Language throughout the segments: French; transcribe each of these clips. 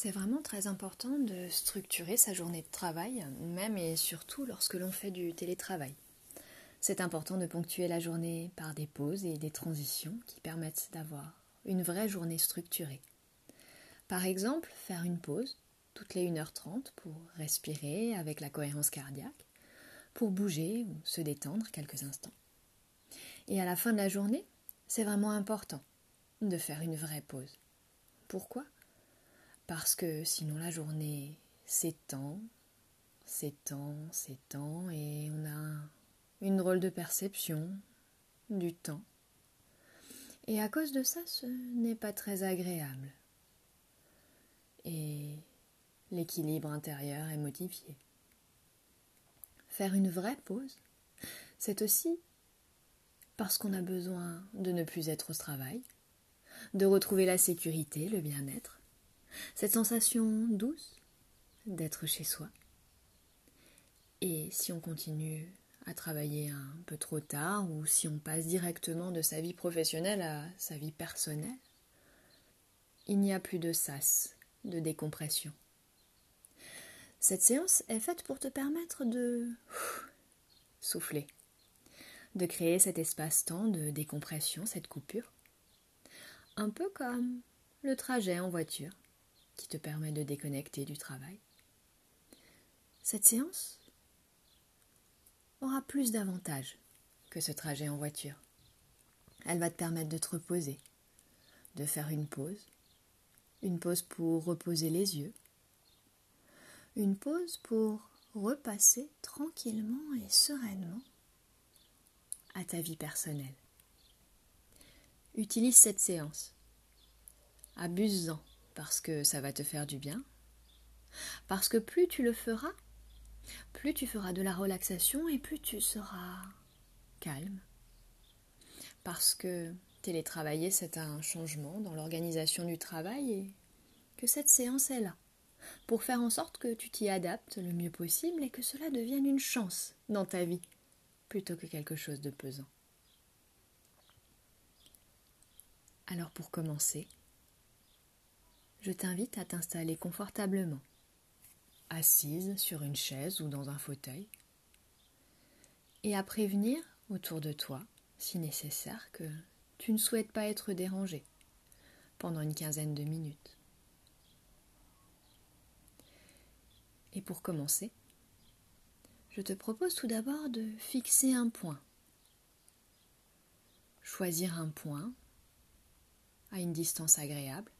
C'est vraiment très important de structurer sa journée de travail, même et surtout lorsque l'on fait du télétravail. C'est important de ponctuer la journée par des pauses et des transitions qui permettent d'avoir une vraie journée structurée. Par exemple, faire une pause toutes les 1h30 pour respirer avec la cohérence cardiaque, pour bouger ou se détendre quelques instants. Et à la fin de la journée, c'est vraiment important de faire une vraie pause. Pourquoi? Parce que sinon la journée s'étend, s'étend, s'étend et on a une drôle de perception du temps. Et à cause de ça, ce n'est pas très agréable. Et l'équilibre intérieur est modifié. Faire une vraie pause, c'est aussi parce qu'on a besoin de ne plus être au travail, de retrouver la sécurité, le bien-être, cette sensation douce d'être chez soi. Et si on continue à travailler un peu trop tard ou si on passe directement de sa vie professionnelle à sa vie personnelle, il n'y a plus de sas, de décompression. Cette séance est faite pour te permettre de souffler, de créer cet espace-temps de décompression, cette coupure. Un peu comme le trajet en voiture qui te permet de déconnecter du travail. Cette séance aura plus d'avantages que ce trajet en voiture. Elle va te permettre de te reposer, de faire une pause, une pause pour reposer les yeux, une pause pour repasser tranquillement et sereinement à ta vie personnelle. Utilise cette séance. Abuse-en parce que ça va te faire du bien. Parce que plus tu le feras, plus tu feras de la relaxation et plus tu seras calme. Parce que télétravailler, c'est un changement dans l'organisation du travail et que cette séance est là pour faire en sorte que tu t'y adaptes le mieux possible et que cela devienne une chance dans ta vie plutôt que quelque chose de pesant. Alors pour commencer, je t'invite à t'installer confortablement, assise sur une chaise ou dans un fauteuil, et à prévenir autour de toi, si nécessaire, que tu ne souhaites pas être dérangé pendant une quinzaine de minutes. Et pour commencer, je te propose tout d'abord de fixer un point. Choisir un point à une distance agréable,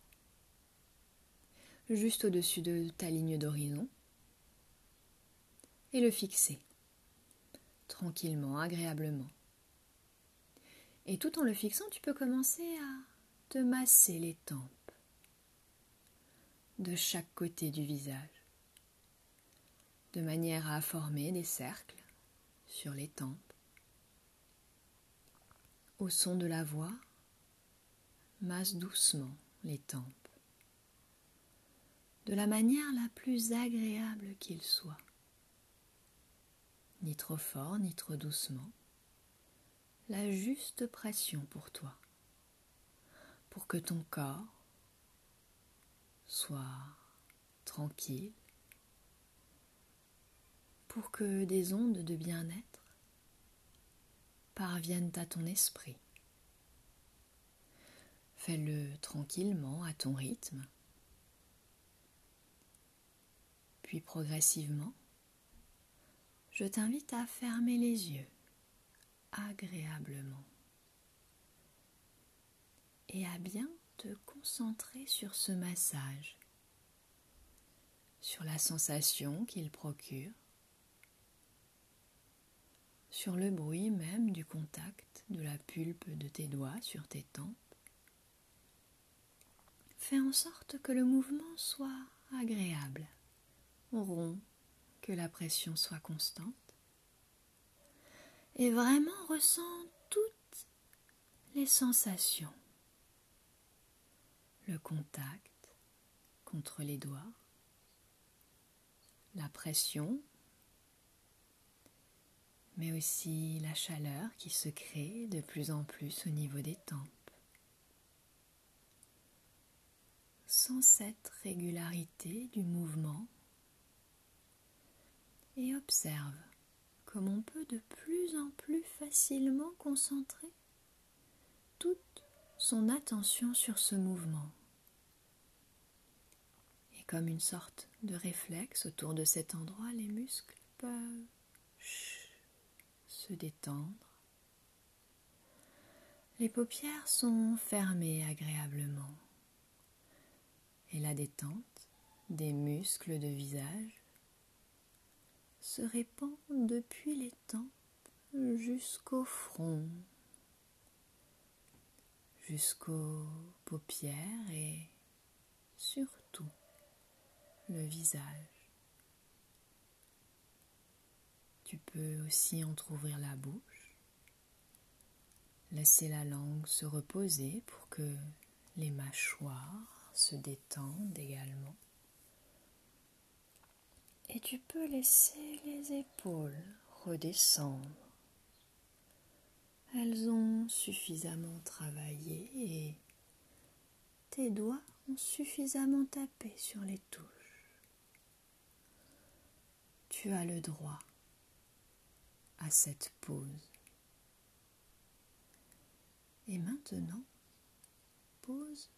juste au-dessus de ta ligne d'horizon, et le fixer tranquillement, agréablement. Et tout en le fixant, tu peux commencer à te masser les tempes de chaque côté du visage de manière à former des cercles sur les tempes. Au son de la voix, masse doucement les tempes, de la manière la plus agréable qu'il soit, ni trop fort ni trop doucement, la juste pression pour toi, pour que ton corps soit tranquille. Pour que des ondes de bien-être parviennent à ton esprit. Fais-le tranquillement à ton rythme, puis progressivement, je t'invite à fermer les yeux agréablement et à bien te concentrer sur ce massage, sur la sensation qu'il procure sur le bruit même du contact de la pulpe de tes doigts sur tes tempes. Fais en sorte que le mouvement soit agréable, que la pression soit constante. Et vraiment ressens toutes les sensations. Le contact contre les doigts, la pression mais aussi la chaleur qui se crée de plus en plus au niveau des tempes. Ressens cette régularité du mouvement et observe comme on peut de plus en plus facilement concentrer toute son attention sur ce mouvement. Et comme une sorte de réflexe autour de cet endroit, les muscles peuvent se détendre. Les paupières sont fermées agréablement et la détente des muscles de visage se répand depuis les tempes jusqu'au front, jusqu'aux paupières et surtout le visage. Tu peux aussi entr'ouvrir la bouche, laisser la langue se reposer pour que les mâchoires se détendent également. Et tu peux laisser les épaules redescendre. Elles ont suffisamment travaillé et tes doigts ont suffisamment tapé sur les touches. Tu as le droit à cette pause. Et maintenant, pose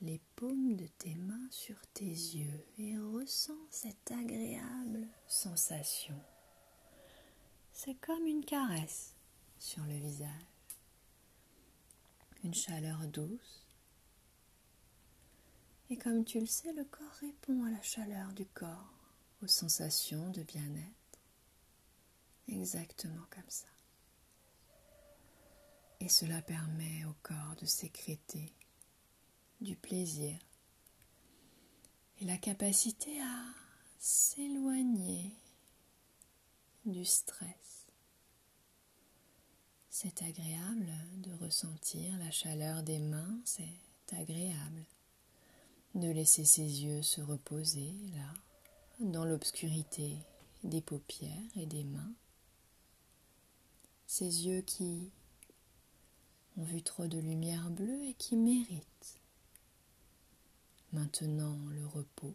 les paumes de tes mains sur tes yeux et ressens cette agréable sensation. C'est comme une caresse sur le visage, une chaleur douce. Et comme tu le sais, le corps répond à la chaleur du corps, aux sensations de bien-être, exactement comme ça. Et cela permet au corps de sécréter du plaisir et la capacité à s'éloigner du stress. C'est agréable de ressentir la chaleur des mains, c'est agréable de laisser ses yeux se reposer là, dans l'obscurité des paupières et des mains. Ces yeux qui ont vu trop de lumière bleue et qui méritent maintenant le repos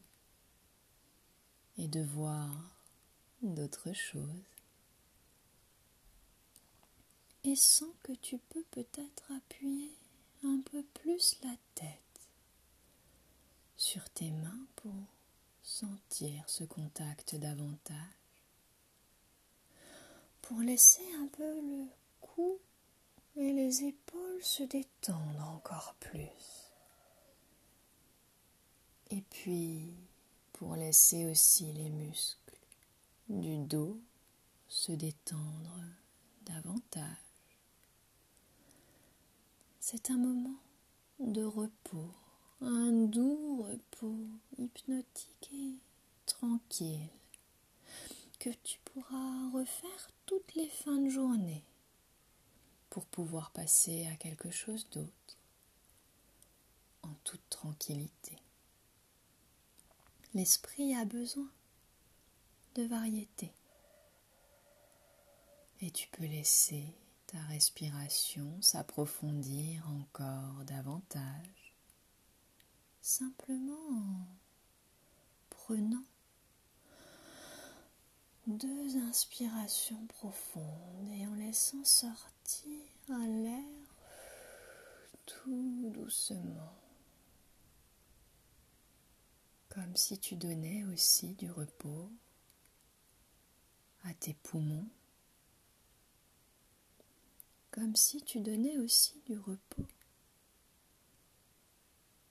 et de voir d'autres choses. Et sens que tu peux peut-être appuyer un peu plus la tête sur tes mains pour sentir ce contact davantage, pour laisser un peu le cou et les épaules se détendre encore plus. Et puis, pour laisser aussi les muscles du dos se détendre davantage. C'est un moment de repos, un doux repos hypnotique et tranquille que tu pourras refaire toutes les fins de journée pour pouvoir passer à quelque chose d'autre en toute tranquillité. L'esprit a besoin de variété. Et tu peux laisser ta respiration s'approfondir encore davantage, simplement en prenant deux inspirations profondes et en laissant sortir un l'air tout doucement comme si tu donnais aussi du repos à tes poumons, comme si tu donnais aussi du repos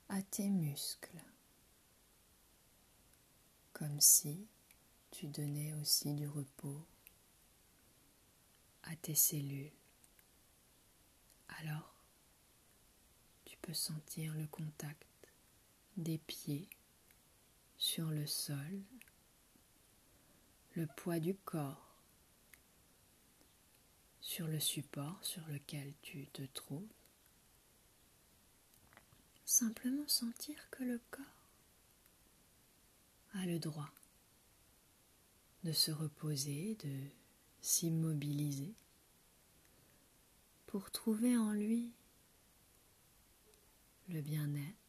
à tes muscles, comme si tu donnais aussi du repos à tes cellules. Alors, tu peux sentir le contact des pieds sur le sol, le poids du corps sur le support sur lequel tu te trouves. Simplement sentir que le corps a le droit de se reposer, de s'immobiliser pour trouver en lui le bien-être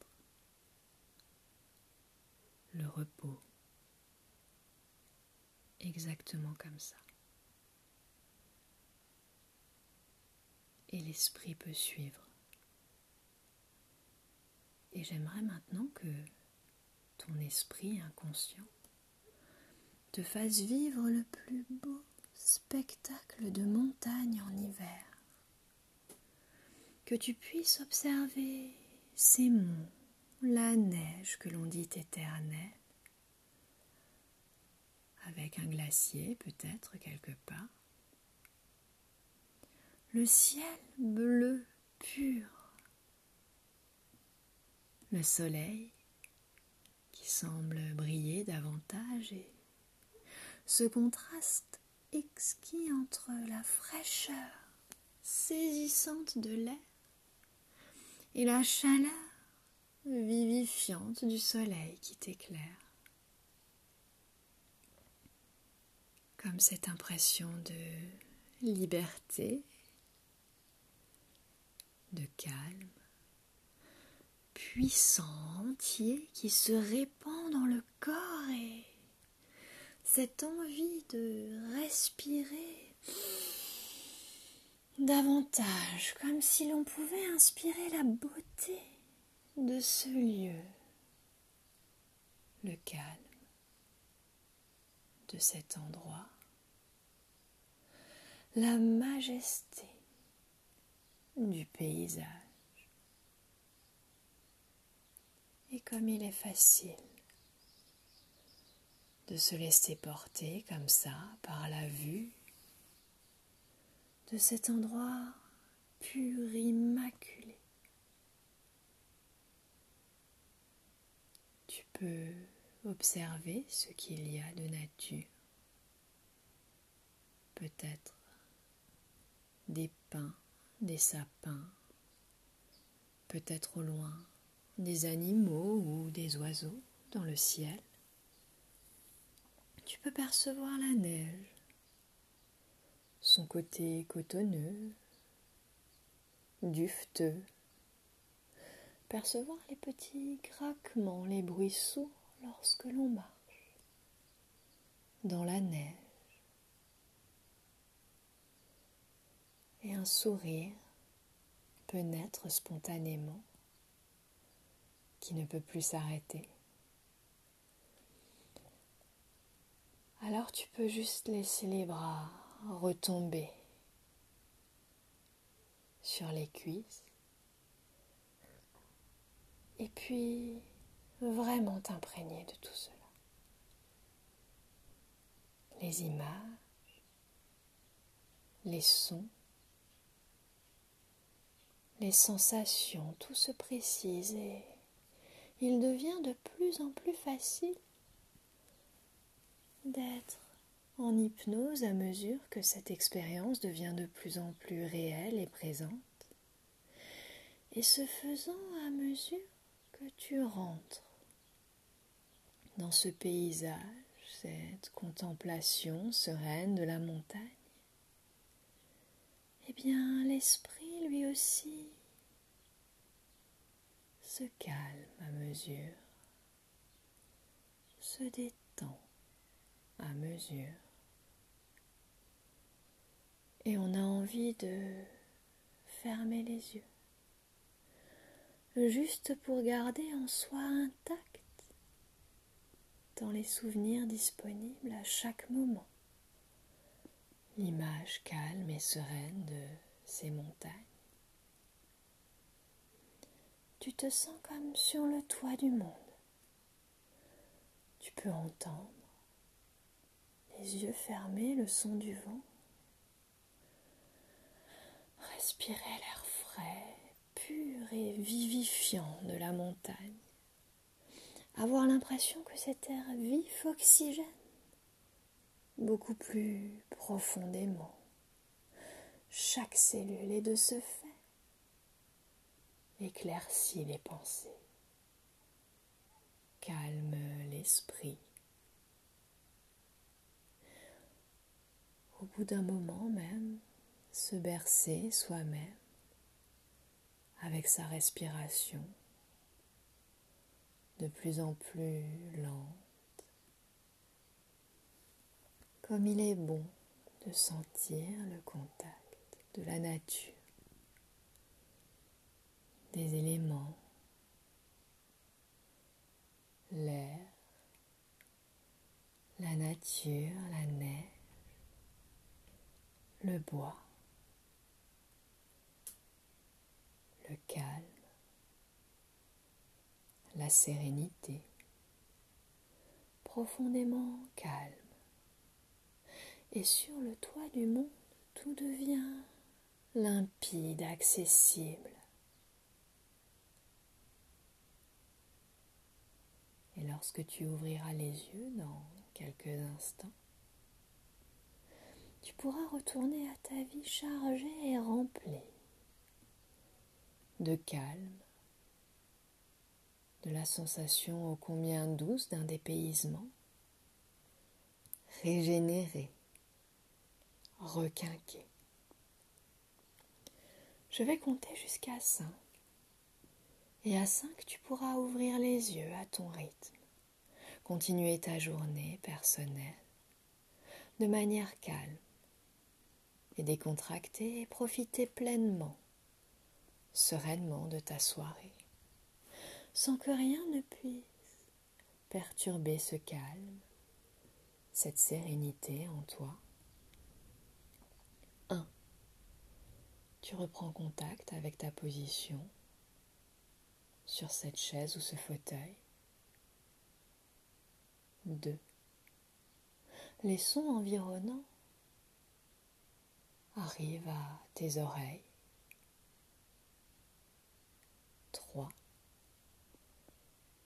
repos. Exactement comme ça. Et l'esprit peut suivre. Et j'aimerais maintenant que ton esprit inconscient te fasse vivre le plus beau spectacle de montagne en hiver. Que tu puisses observer ces monts, la neige que l'on dit éternelle, avec un glacier peut-être quelque part, le ciel bleu pur, le soleil qui semble briller davantage et ce contraste exquis entre la fraîcheur saisissante de l'air et la chaleur vivifiante du soleil qui t'éclaire. Comme cette impression de liberté, de calme, puissant, entier, qui se répand dans le corps et cette envie de respirer davantage, comme si l'on pouvait inspirer la beauté de ce lieu, le calme de cet endroit, la majesté du paysage. Et comme il est facile de se laisser porter comme ça par la vue de cet endroit pur, immaculé. Tu peux observer ce qu'il y a de nature, peut-être des pins, des sapins, peut-être au loin des animaux ou des oiseaux dans le ciel. Tu peux percevoir la neige, son côté cotonneux, dufteux, percevoir les petits craquements, les bruits sourds lorsque l'on marche dans la neige. Et un sourire peut naître spontanément qui ne peut plus s'arrêter. Alors tu peux juste laisser les bras retomber sur les cuisses et puis vraiment t'imprégner de tout cela. Les images, les sons, les sensations, tout se précise et il devient de plus en plus facile d'être en hypnose à mesure que cette expérience devient de plus en plus réelle et présente. Et ce faisant à mesure tu rentres dans ce paysage, cette contemplation sereine de la montagne, eh bien l'esprit lui aussi se calme à mesure, se détend à mesure. Et on a envie de fermer les yeux, juste pour garder en soi intact dans les souvenirs disponibles à chaque moment l'image calme et sereine de ces montagnes. Tu te sens comme sur le toit du monde. Tu peux entendre les yeux fermés, le son du vent. Respirer l'air frais, et vivifiant de la montagne. Avoir l'impression que cet air vif oxygène beaucoup plus profondément chaque cellule et de ce fait éclaircit les pensées, calme l'esprit. au bout d'un moment même, se bercer soi-même avec sa respiration de plus en plus lente, comme il est bon de sentir le contact de la nature, des éléments, l'air, la nature, la neige, le bois. Calme, la sérénité, profondément calme. Et sur le toit du monde, tout devient limpide, accessible. Et lorsque tu ouvriras les yeux dans quelques instants, tu pourras retourner à ta vie chargée et remplie de calme, de la sensation ô combien douce d'un dépaysement, régénéré, requinqué. Je vais compter jusqu'à cinq. Et à cinq, tu pourras ouvrir les yeux à ton rythme, continuer ta journée personnelle de manière calme et décontractée et profiter pleinement, sereinement de ta soirée sans que rien ne puisse perturber ce calme, cette sérénité en toi. 1. Tu reprends contact avec ta position sur cette chaise ou ce fauteuil. 2. Les sons environnants arrivent à tes oreilles.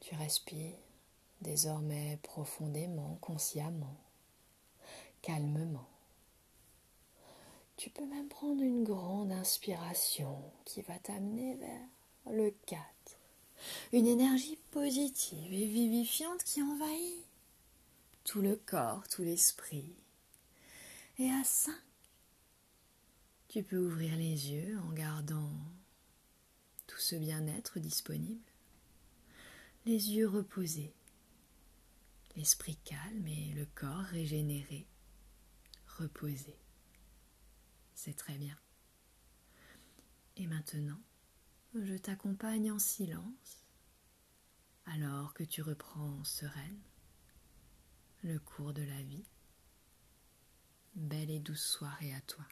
Tu respires désormais profondément, consciemment, calmement. Tu peux même prendre une grande inspiration qui va t'amener vers le 4. Une énergie positive et vivifiante qui envahit tout le corps, tout l'esprit. Et à 5, tu peux ouvrir les yeux en gardant tout ce bien-être disponible les yeux reposés, l'esprit calme et le corps régénéré, reposé. C'est très bien. Et maintenant, je t'accompagne en silence alors que tu reprends sereine le cours de la vie. Belle et douce soirée à toi.